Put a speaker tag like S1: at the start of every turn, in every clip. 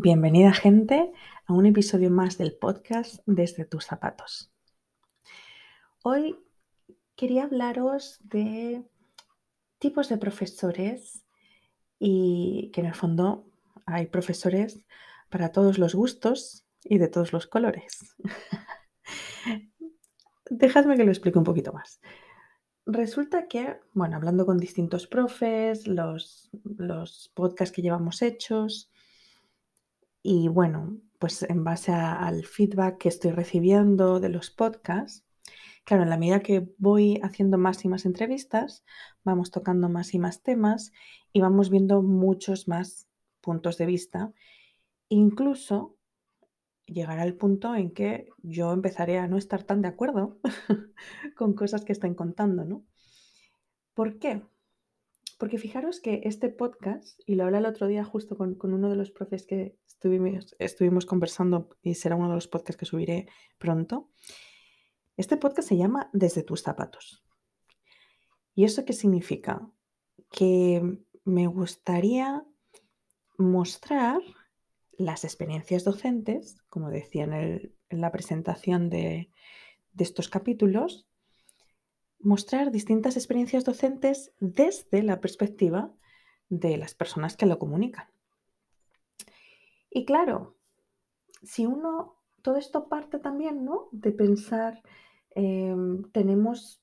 S1: Bienvenida gente a un episodio más del podcast Desde tus zapatos. Hoy quería hablaros de tipos de profesores y que en el fondo hay profesores para todos los gustos y de todos los colores. Dejadme que lo explique un poquito más. Resulta que, bueno, hablando con distintos profes, los, los podcasts que llevamos hechos, y bueno, pues en base al feedback que estoy recibiendo de los podcasts, claro, en la medida que voy haciendo más y más entrevistas, vamos tocando más y más temas y vamos viendo muchos más puntos de vista. Incluso llegará el punto en que yo empezaré a no estar tan de acuerdo con cosas que están contando, ¿no? ¿Por qué? Porque fijaros que este podcast, y lo hablé el otro día justo con, uno de los profes que estuvimos, estuvimos conversando y será uno de los podcasts que subiré pronto, este podcast se llama Desde tus zapatos. ¿Y eso qué significa? Que me gustaría mostrar las experiencias docentes, como decía en, la presentación de, de estos capítulos, mostrar distintas experiencias docentes desde la perspectiva de las personas que lo comunican. Y claro, si uno, todo esto parte también, ¿no? De pensar, em, tenemos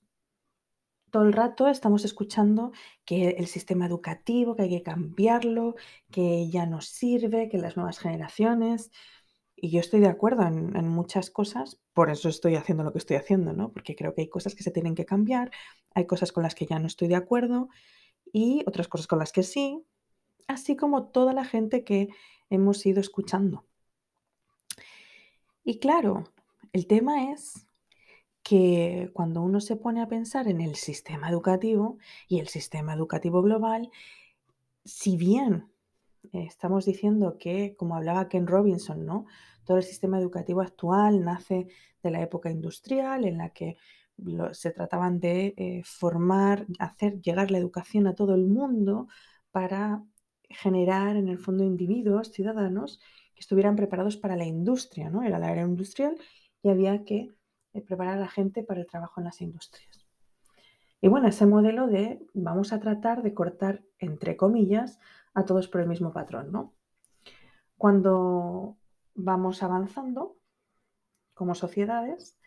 S1: todo el rato, estamos escuchando que el sistema educativo, que hay que cambiarlo, que ya no sirve, que las nuevas generaciones, y yo estoy de acuerdo en, muchas cosas, por eso estoy haciendo lo que estoy haciendo, ¿no? Porque creo que hay cosas que se tienen que cambiar, hay cosas con las que ya no estoy de acuerdo y otras cosas con las que sí, así como toda la gente que hemos ido escuchando. Y claro, el tema es que cuando uno se pone a pensar en el sistema educativo y el sistema educativo global, si bien estamos diciendo que, como hablaba Ken Robinson, ¿no? Todo el sistema educativo actual nace de la época industrial en la que se trataban de eh, formar, hacer llegar la educación a todo el mundo para generar en el fondo individuos, ciudadanos, que estuvieran preparados para la industria, ¿no? Era la era industrial y había que eh, preparar a la gente para el trabajo en las industrias. Y bueno, ese modelo de vamos a tratar de cortar, entre comillas, a todos por el mismo patrón, ¿no? Cuando vamos avanzando como sociedades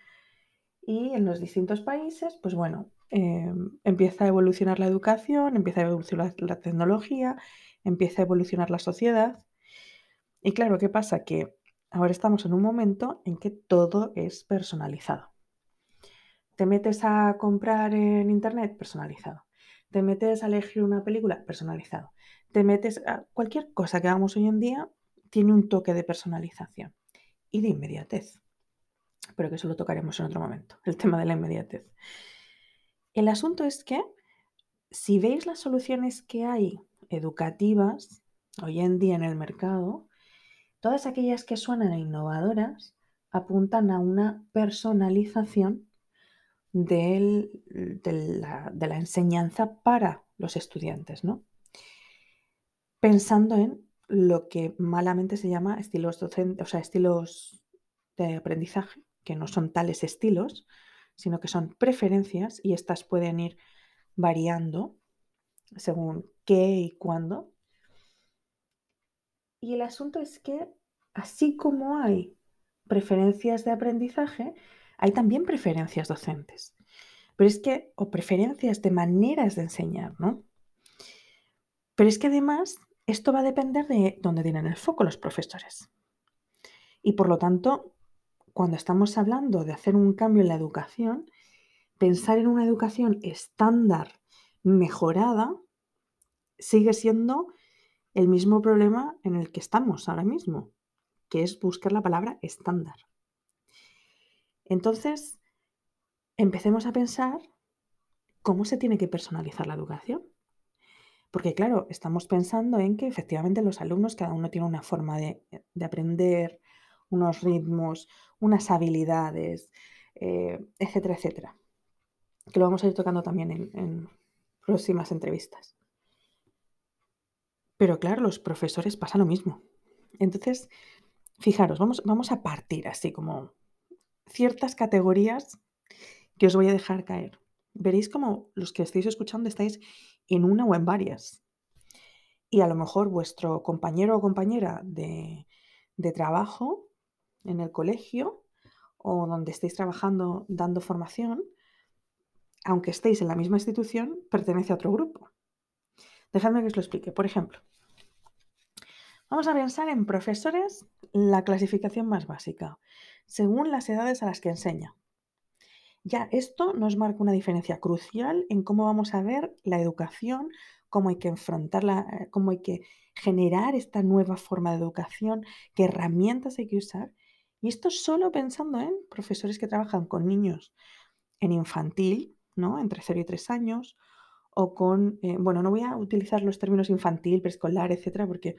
S1: y en los distintos países, pues bueno, em, empieza a evolucionar la educación, empieza a evolucionar la tecnología, empieza a evolucionar la sociedad. Y claro, ¿qué pasa? Que ahora estamos en un momento en que todo es personalizado. Te metes a comprar en internet, personalizado. Te metes a elegir una película, personalizado te metes a cualquier cosa que hagamos hoy en día, tiene un toque de personalización y de inmediatez. Pero que eso lo tocaremos en otro momento, el tema de la inmediatez. El asunto es que si veis las soluciones que hay educativas hoy en día en el mercado, todas aquellas que suenan innovadoras apuntan a una personalización de, la, de la enseñanza para los estudiantes, ¿no? Pensando en lo que malamente se llama estilos docentes, o sea, estilos de aprendizaje, que no son tales estilos, sino que son preferencias y estas pueden ir variando según qué y cuándo. Y el asunto es que así como hay preferencias de aprendizaje, hay también preferencias docentes. Pero es que, o preferencias de maneras de enseñar, ¿no? Pero es que además esto va a depender de dónde tienen el foco los profesores. Y por lo tanto, cuando estamos hablando de hacer un cambio en la educación, pensar en una educación estándar mejorada sigue siendo el mismo problema en el que estamos ahora mismo, que es buscar la palabra estándar. Entonces, empecemos a pensar cómo se tiene que personalizar la educación. Porque claro, estamos pensando en que efectivamente los alumnos, cada uno tiene una forma de, aprender, unos ritmos, unas habilidades, eh, etcétera, etcétera. Que lo vamos a ir tocando también en, en próximas entrevistas. Pero claro, los profesores pasa lo mismo. Entonces, fijaros, vamos, vamos a partir así como ciertas categorías que os voy a dejar caer. Veréis como los que estáis escuchando estáis en una o en varias. Y a lo mejor vuestro compañero o compañera de, de trabajo en el colegio o donde estéis trabajando dando formación, aunque estéis en la misma institución, pertenece a otro grupo. Dejadme que os lo explique. Por ejemplo, vamos a pensar en profesores la clasificación más básica, según las edades a las que enseña. Ya esto nos marca una diferencia crucial en cómo vamos a ver la educación, cómo hay que enfrentarla, eh, cómo hay que generar esta nueva forma de educación, qué herramientas hay que usar. Y esto solo pensando en profesores que trabajan con niños en infantil, ¿no? Entre 0 y 3 años, o con, eh, bueno, no voy a utilizar los términos infantil, preescolar, etcétera, porque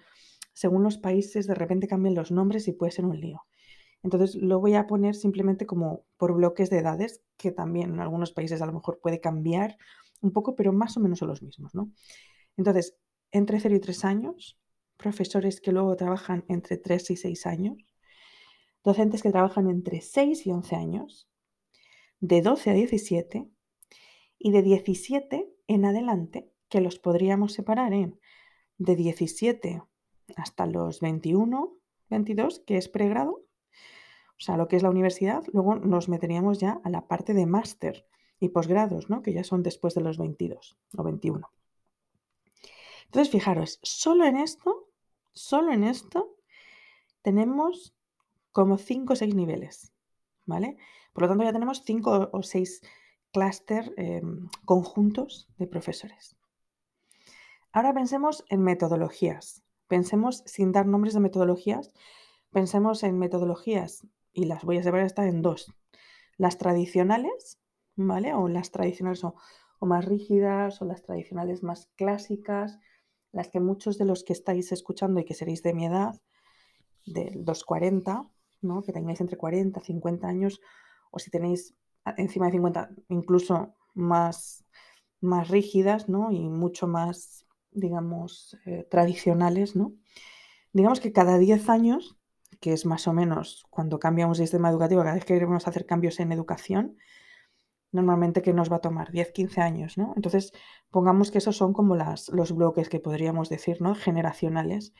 S1: según los países de repente cambian los nombres y puede ser un lío. Entonces lo voy a poner simplemente como por bloques de edades, que también en algunos países a lo mejor puede cambiar un poco, pero más o menos son los mismos, ¿no? Entonces, entre 0 y 3 años, profesores que luego trabajan entre 3 y 6 años, docentes que trabajan entre 6 y 11 años, de 12 a 17 y de 17 en adelante, que los podríamos separar en de 17 hasta los 21, 22, que es pregrado, o sea, lo que es la universidad, luego nos meteríamos ya a la parte de máster y posgrados, ¿no? que ya son después de los 22 o 21. Entonces, fijaros, solo en esto, solo en esto, tenemos como 5 o 6 niveles, ¿vale? Por lo tanto, ya tenemos 5 o 6 clúster em, conjuntos de profesores. Ahora pensemos en metodologías. Pensemos, sin dar nombres de metodologías, pensemos en metodologías, y las voy a separar esta en dos. Las tradicionales, ¿vale? O las tradicionales o, o más rígidas, o las tradicionales más clásicas, las que muchos de los que estáis escuchando y que seréis de mi edad, de los 40, ¿no? que tengáis entre 40 y 50 años, o si tenéis encima de 50, incluso más, más rígidas ¿no? y mucho más, digamos, eh, tradicionales. ¿no? Digamos que cada 10 años, que es más o menos cuando cambiamos de sistema educativo, cada vez que queremos hacer cambios en educación, normalmente que nos va a tomar 10, 15 años, ¿no? Entonces, pongamos que esos son como las, los bloques que podríamos decir, ¿no? Generacionales,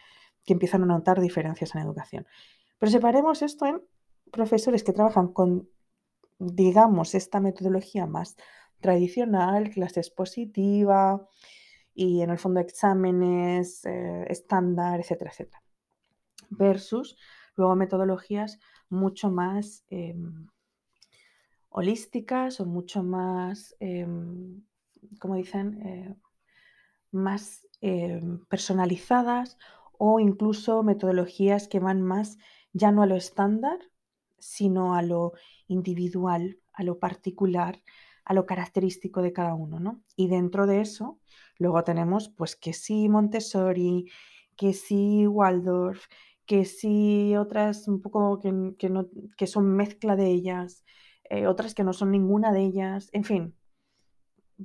S1: que empiezan a notar diferencias en educación. Pero separemos esto en profesores que trabajan con, digamos, esta metodología más tradicional, clase expositiva y en el fondo exámenes eh, estándar, etcétera, etcétera. Versus luego metodologías mucho más... Em, holísticas o mucho más, em, como dicen, eh, más em, personalizadas o incluso metodologías que van más ya no a lo estándar, sino a lo individual, a lo particular, a lo característico de cada uno, ¿no? Y dentro de eso, luego tenemos pues que sí Montessori, que sí Waldorf, que sí otras un poco que, que, no, que son mezcla de ellas, eh, otras que no son ninguna de ellas, en fin,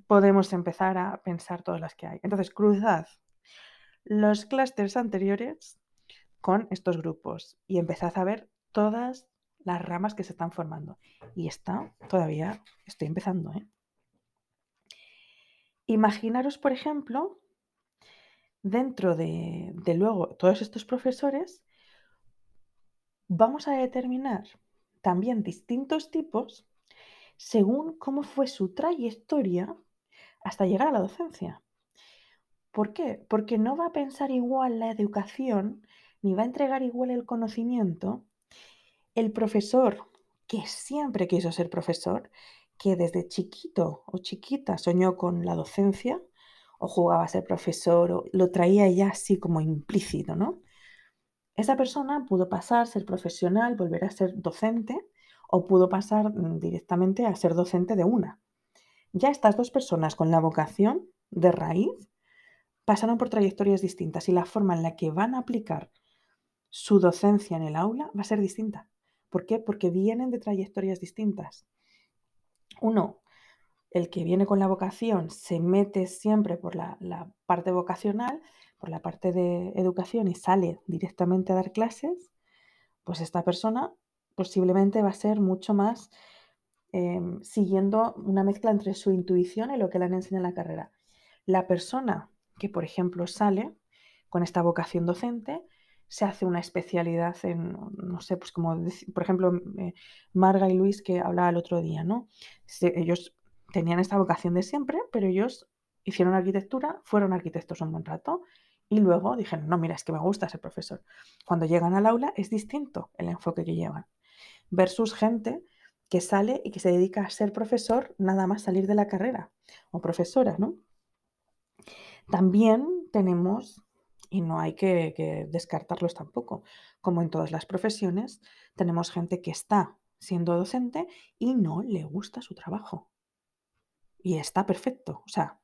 S1: podemos empezar a pensar todas las que hay. Entonces, cruzad los clústeres anteriores con estos grupos y empezad a ver todas las ramas que se están formando. Y está todavía, estoy empezando. ¿eh? Imaginaros, por ejemplo, dentro de, de luego todos estos profesores, vamos a determinar también distintos tipos según cómo fue su trayectoria hasta llegar a la docencia. ¿Por qué? Porque no va a pensar igual la educación ni va a entregar igual el conocimiento el profesor que siempre quiso ser profesor, que desde chiquito o chiquita soñó con la docencia o jugaba a ser profesor o lo traía ya así como implícito, ¿no? Esa persona pudo pasar, ser profesional, volver a ser docente o pudo pasar mm, directamente a ser docente de una. Ya estas dos personas con la vocación de raíz pasaron por trayectorias distintas y la forma en la que van a aplicar su docencia en el aula va a ser distinta. ¿Por qué? Porque vienen de trayectorias distintas. Uno, el que viene con la vocación se mete siempre por la, la parte vocacional, por la parte de educación y sale directamente a dar clases, pues esta persona posiblemente va a ser mucho más em, siguiendo una mezcla entre su intuición y lo que le han enseñado en la carrera. La persona que, por ejemplo, sale con esta vocación docente, se hace una especialidad en, no sé, pues como, por ejemplo, eh, Marga y Luis que hablaba el otro día, ¿no? ellos tenían esta vocación de siempre, pero ellos hicieron arquitectura, fueron arquitectos un buen rato y luego dijeron, no, mira, es que me gusta ser profesor. Cuando llegan al aula es distinto el enfoque que llevan versus gente que sale y que se dedica a ser profesor nada más salir de la carrera o profesora, ¿no? También tenemos, y no hay que, descartarlos tampoco, como en todas las profesiones, tenemos gente que está siendo docente y no le gusta su trabajo. Y está perfecto. O sea,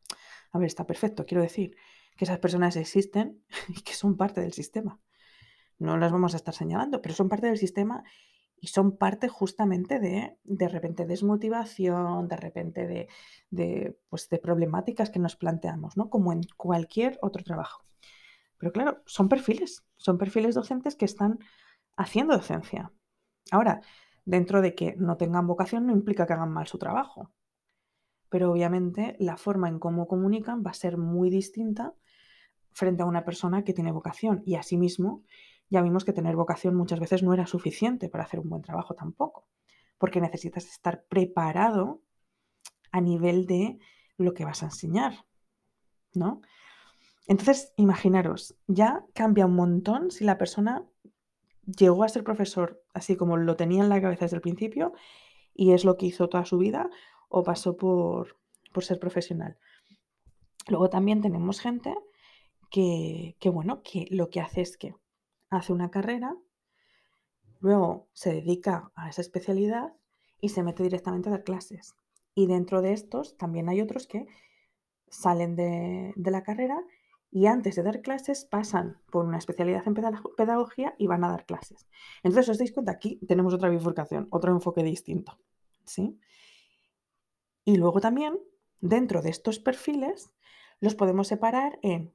S1: a ver, está perfecto. Quiero decir que esas personas existen y que son parte del sistema. No las vamos a estar señalando, pero son parte del sistema y son parte justamente de, de repente, desmotivación, de repente de, pues, de problemáticas que nos planteamos, ¿no? Como en cualquier otro trabajo. Pero claro, son perfiles, son perfiles docentes que están haciendo docencia. Ahora, dentro de que no tengan vocación no implica que hagan mal su trabajo. Pero obviamente la forma en cómo comunican va a ser muy distinta frente a una persona que tiene vocación. Y asimismo, ya vimos que tener vocación muchas veces no era suficiente para hacer un buen trabajo tampoco, porque necesitas estar preparado a nivel de lo que vas a enseñar, ¿no? Entonces, imaginaros, ya cambia un montón si la persona llegó a ser profesor así como lo tenía en la cabeza desde el principio y es lo que hizo toda su vida o pasó por, por ser profesional. Luego también tenemos gente que, que, bueno, que lo que hace es que hace una carrera, luego se dedica a esa especialidad y se mete directamente a dar clases. Y dentro de estos también hay otros que salen de, la carrera y antes de dar clases pasan por una especialidad en pedagogía y van a dar clases. Entonces, os dais cuenta, aquí tenemos otra bifurcación, otro enfoque distinto. ¿sí? Y luego también, dentro de estos perfiles, los podemos separar en,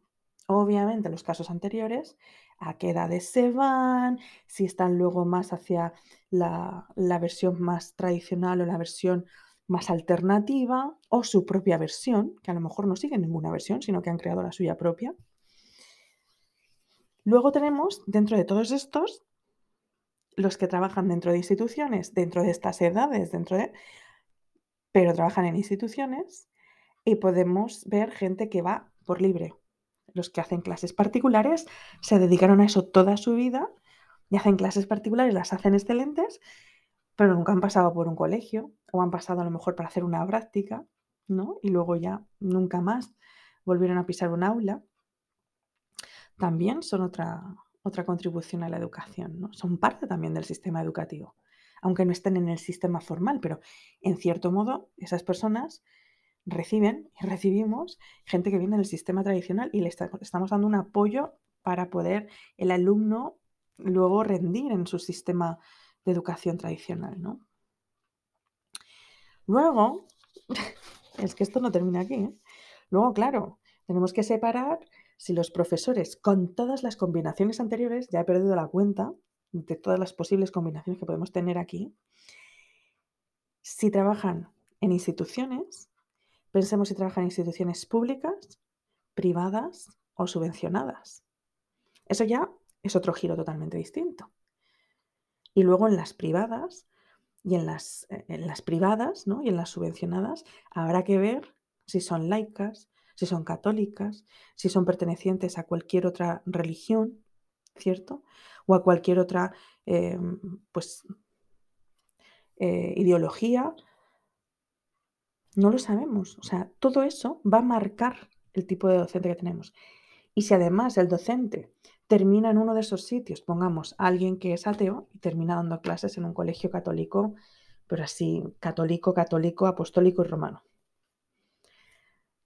S1: obviamente, los casos anteriores, a qué edades se van, si están luego más hacia la, versión más tradicional o la versión más alternativa o su propia versión, que a lo mejor no siguen ninguna versión, sino que han creado la suya propia. Luego tenemos, dentro de todos estos, los que trabajan dentro de instituciones, dentro de estas edades, dentro de... pero trabajan en instituciones y podemos ver gente que va por libre, los que hacen clases particulares se dedicaron a eso toda su vida y hacen clases particulares, las hacen excelentes, pero nunca han pasado por un colegio o han pasado a lo mejor para hacer una práctica, ¿no? Y luego ya nunca más volvieron a pisar un aula. También son otra, otra contribución a la educación, ¿no? Son parte también del sistema educativo, aunque no estén en el sistema formal, pero en cierto modo esas personas reciben y recibimos gente que viene del sistema tradicional y le estamos dando un apoyo para poder el alumno luego rendir en su sistema de educación tradicional, ¿no? Luego, es que esto no termina aquí, ¿eh? Luego, claro, tenemos que separar si los profesores, con todas las combinaciones anteriores, ya he perdido la cuenta de todas las posibles combinaciones que podemos tener aquí, si trabajan en instituciones, Pensemos si trabajan en instituciones públicas, privadas o subvencionadas. Eso ya es otro giro totalmente distinto. Y luego en las privadas y en las, en las privadas ¿no? y en las subvencionadas habrá que ver si son laicas, si son católicas, si son pertenecientes a cualquier otra religión, ¿cierto? O a cualquier otra em, pues, eh, ideología no lo sabemos. O sea, todo eso va a marcar el tipo de docente que tenemos. Y si además el docente termina en uno de esos sitios, pongamos a alguien que es ateo y termina dando clases en un colegio católico, pero así, católico, católico, apostólico y romano.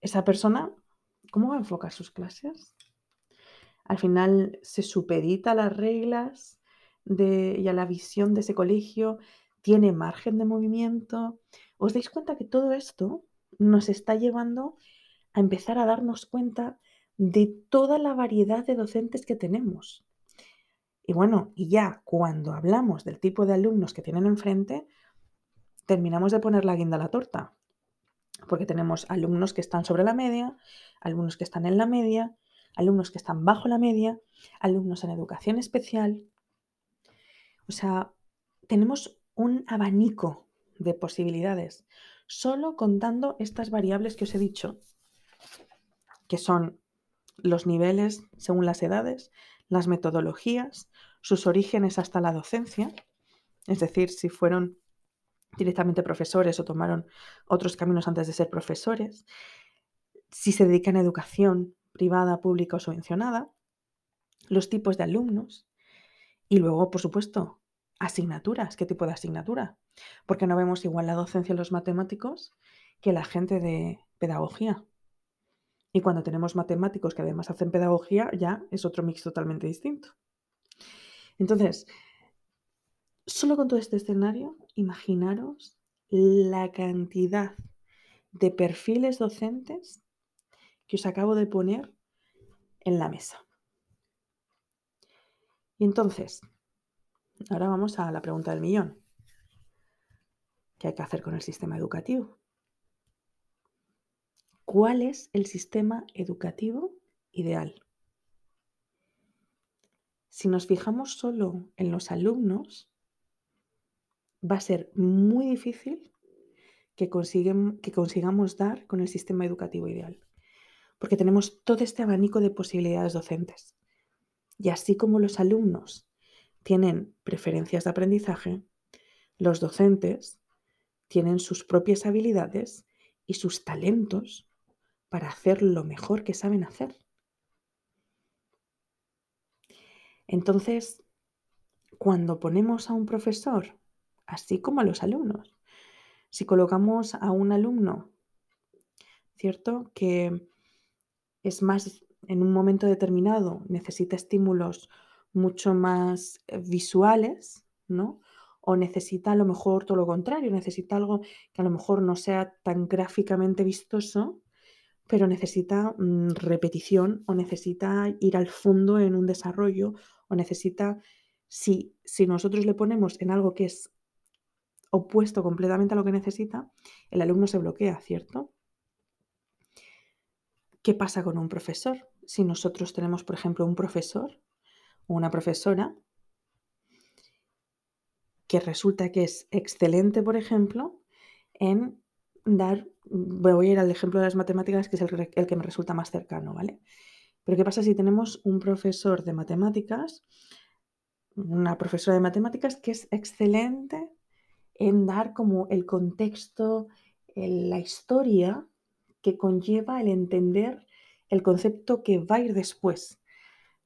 S1: Esa persona, ¿cómo va a enfocar sus clases? Al final se supedita a las reglas y a la visión de ese colegio, tiene margen de movimiento, ¿Os dais cuenta que todo esto nos está llevando a empezar a darnos cuenta de toda la variedad de docentes que tenemos. Y bueno, y ya cuando hablamos del tipo de alumnos que tienen enfrente, terminamos de poner la guinda a la torta, porque tenemos alumnos que están sobre la media, alumnos que están en la media, alumnos que están bajo la media, alumnos en educación especial. O sea, tenemos un abanico de posibilidades, solo contando estas variables que os he dicho, que son los niveles según las edades, las metodologías, sus orígenes hasta la docencia, es decir, si fueron directamente profesores o tomaron otros caminos antes de ser profesores, si se dedican a educación privada, pública o subvencionada, los tipos de alumnos y luego, por supuesto, asignaturas, qué tipo de asignatura, porque no vemos igual la docencia en los matemáticos que la gente de pedagogía. Y cuando tenemos matemáticos que además hacen pedagogía, ya es otro mix totalmente distinto. Entonces, solo con todo este escenario, imaginaros la cantidad de perfiles docentes que os acabo de poner en la mesa. Y entonces, ahora vamos a la pregunta del millón. ¿Qué hay que hacer con el sistema educativo? ¿Cuál es el sistema educativo ideal? Si nos fijamos solo en los alumnos, va a ser muy difícil que, que consigamos dar con el sistema educativo ideal, porque tenemos todo este abanico de posibilidades docentes. Y así como los alumnos tienen preferencias de aprendizaje, los docentes tienen sus propias habilidades y sus talentos para hacer lo mejor que saben hacer. Entonces, cuando ponemos a un profesor, así como a los alumnos, si colocamos a un alumno, ¿cierto? Que es más, en un momento determinado, necesita estímulos mucho más eh, visuales, ¿no? O necesita a lo mejor todo lo contrario, necesita algo que a lo mejor no sea tan gráficamente vistoso, pero necesita mm, repetición o necesita ir al fondo en un desarrollo o necesita, si, si nosotros le ponemos en algo que es opuesto completamente a lo que necesita, el alumno se bloquea, ¿cierto? ¿Qué pasa con un profesor? Si nosotros tenemos, por ejemplo, un profesor o una profesora que resulta que es excelente, por ejemplo, en dar, voy a ir al ejemplo de las matemáticas, que es el, que me resulta más cercano, ¿vale? Pero ¿qué pasa si tenemos un profesor de matemáticas, una profesora de matemáticas que es excelente en dar como el contexto, la historia que conlleva el entender el concepto que va a ir después,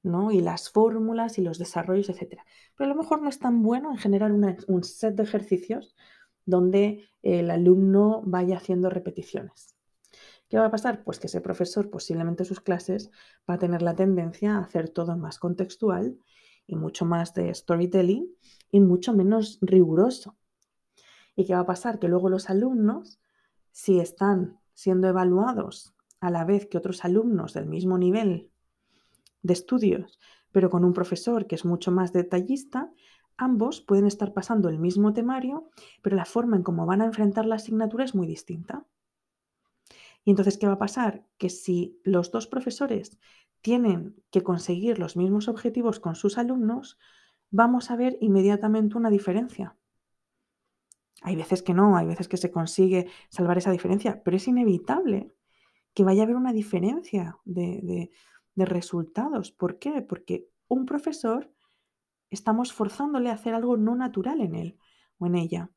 S1: ¿no? Y las fórmulas y los desarrollos, etc. Pero a lo mejor no es tan bueno en generar un set de ejercicios donde el alumno vaya haciendo repeticiones. ¿Qué va a pasar? Pues que ese profesor posiblemente sus clases va a tener la tendencia a hacer todo más contextual y mucho más de storytelling y mucho menos riguroso. ¿Y qué va a pasar? Que luego los alumnos, si están siendo evaluados a la vez que otros alumnos del mismo nivel de estudios, pero con un profesor que es mucho más detallista, ambos pueden estar pasando el mismo temario, pero la forma en cómo van a enfrentar la asignatura es muy distinta. Y entonces, ¿qué va a pasar? Que si los dos profesores tienen que conseguir los mismos objetivos con sus alumnos, vamos a ver inmediatamente una diferencia. Hay veces que no, hay veces que se consigue salvar esa diferencia, pero es inevitable que vaya a haber una diferencia de, resultados. ¿Por qué? Porque un profesor estamos forzándole a hacer algo no natural en él o en ella.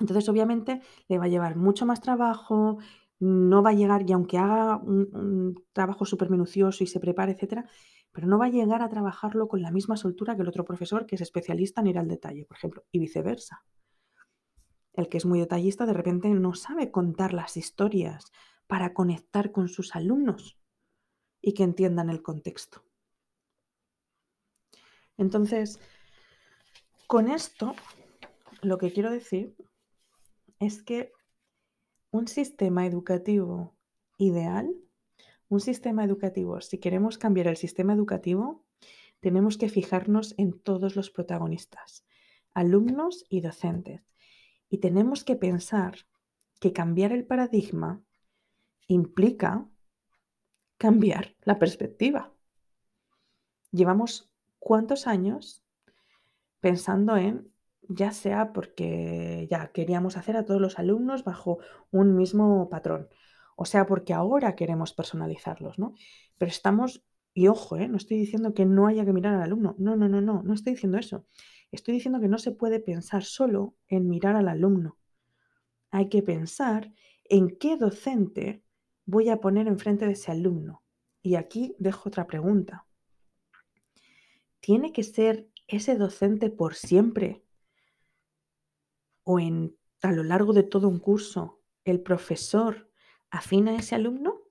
S1: Entonces, obviamente, le va a llevar mucho más trabajo, no va a llegar, y aunque haga un, trabajo súper minucioso y se prepare, etcétera, pero no va a llegar a trabajarlo con la misma soltura que el otro profesor que es especialista en ir al detalle, por ejemplo, y viceversa el que es muy detallista de repente no sabe contar las historias para conectar con sus alumnos y que entiendan el contexto. Entonces, con esto, lo que quiero decir es que un sistema educativo ideal, un sistema educativo, si queremos cambiar el sistema educativo, tenemos que fijarnos en todos los protagonistas, alumnos y docentes. Y tenemos que pensar que cambiar el paradigma implica cambiar la perspectiva. Llevamos cuántos años pensando en, ya sea porque ya queríamos hacer a todos los alumnos bajo un mismo patrón, o sea porque ahora queremos personalizarlos, ¿no? Pero estamos, y ojo, ¿eh? no estoy diciendo que no haya que mirar al alumno, no, no, no, no, no estoy diciendo eso. Estoy diciendo que no se puede pensar solo en mirar al alumno. Hay que pensar en qué docente voy a poner enfrente de ese alumno. Y aquí dejo otra pregunta. ¿Tiene que ser ese docente por siempre? ¿O en, a lo largo de todo un curso el profesor afina a ese alumno?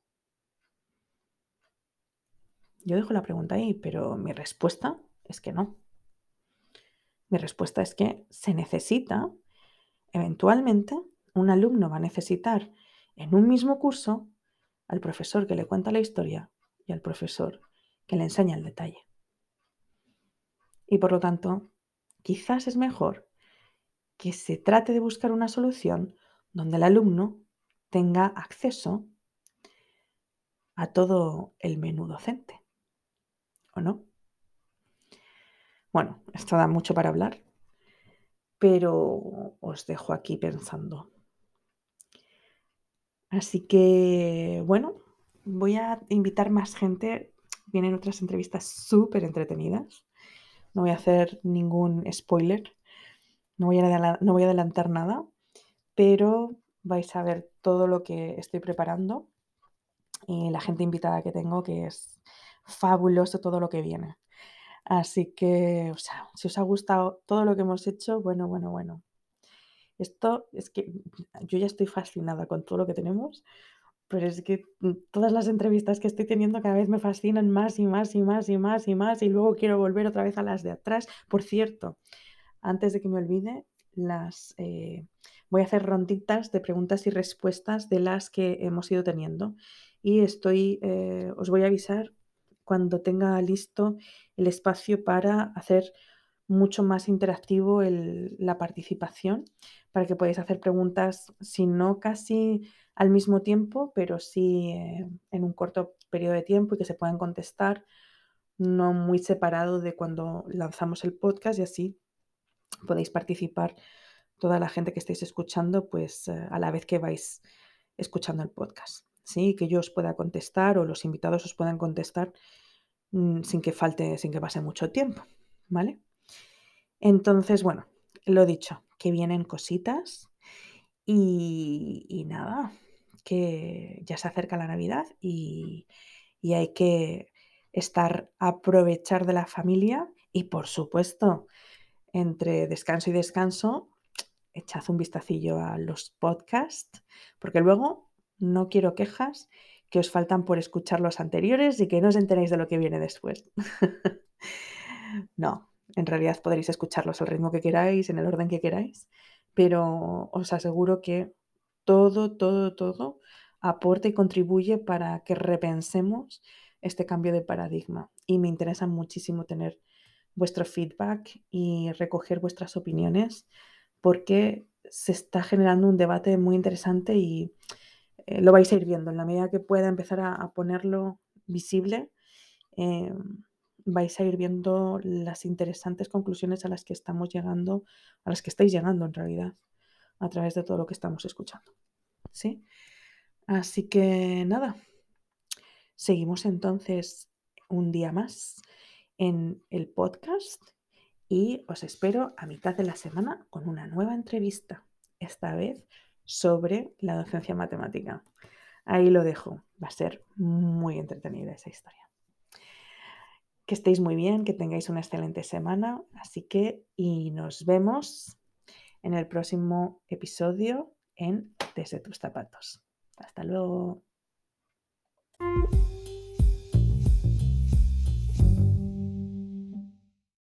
S1: Yo dejo la pregunta ahí, pero mi respuesta es que no. Mi respuesta es que se necesita, eventualmente, un alumno va a necesitar en un mismo curso al profesor que le cuenta la historia y al profesor que le enseña el detalle. Y por lo tanto, quizás es mejor que se trate de buscar una solución donde el alumno tenga acceso a todo el menú docente. ¿O no? Bueno, esto da mucho para hablar, pero os dejo aquí pensando. Así que, bueno, voy a invitar más gente. Vienen otras entrevistas súper entretenidas. No voy a hacer ningún spoiler. No voy, a no voy a adelantar nada. Pero vais a ver todo lo que estoy preparando. Y la gente invitada que tengo, que es fabuloso todo lo que viene. Así que, o sea, si os ha gustado todo lo que hemos hecho, bueno, bueno, bueno. Esto es que yo ya estoy fascinada con todo lo que tenemos, pero es que todas las entrevistas que estoy teniendo cada vez me fascinan más y más y más y más y más y luego quiero volver otra vez a las de atrás. Por cierto, antes de que me olvide, las eh, voy a hacer ronditas de preguntas y respuestas de las que hemos ido teniendo y estoy, eh, os voy a avisar cuando tenga listo el espacio para hacer mucho más interactivo la participación para que podáis hacer preguntas, si no casi al mismo tiempo, pero sí eh, en un corto periodo de tiempo y que se puedan contestar, no muy separado de cuando lanzamos el podcast y así podéis participar toda la gente que estéis escuchando, pues eh, a la vez que vais escuchando el podcast. ¿sí? Que yo os pueda contestar o los invitados os puedan contestar mm, sin que falte, sin que pase mucho tiempo, ¿vale? Entonces, bueno, lo dicho, que vienen cositas y, nada, que ya se acerca la Navidad y, hay que estar, aprovechar de la familia y por supuesto, entre descanso y descanso, echad un vistacillo a los podcasts, porque luego no quiero quejas que os faltan por escuchar los anteriores y que no os enteréis de lo que viene después. no, en realidad podréis escucharlos al ritmo que queráis, en el orden que queráis, pero os aseguro que todo, todo, todo aporta y contribuye para que repensemos este cambio de paradigma. Y me interesa muchísimo tener vuestro feedback y recoger vuestras opiniones porque se está generando un debate muy interesante y eh, lo vais a ir viendo en la medida que pueda empezar a, ponerlo visible. Em, vais a ir viendo las interesantes conclusiones a las que estamos llegando, a las que estáis llegando en realidad, a través de todo lo que estamos escuchando. ¿Sí? Así que nada, seguimos entonces un día más en el podcast y os espero a mitad de la semana con una nueva entrevista, esta vez sobre la docencia matemática. Ahí lo dejo, va a ser muy entretenida esa historia. Que estéis muy bien, que tengáis una excelente semana. Así que, y nos vemos en el próximo episodio en Desde tus zapatos. Hasta luego.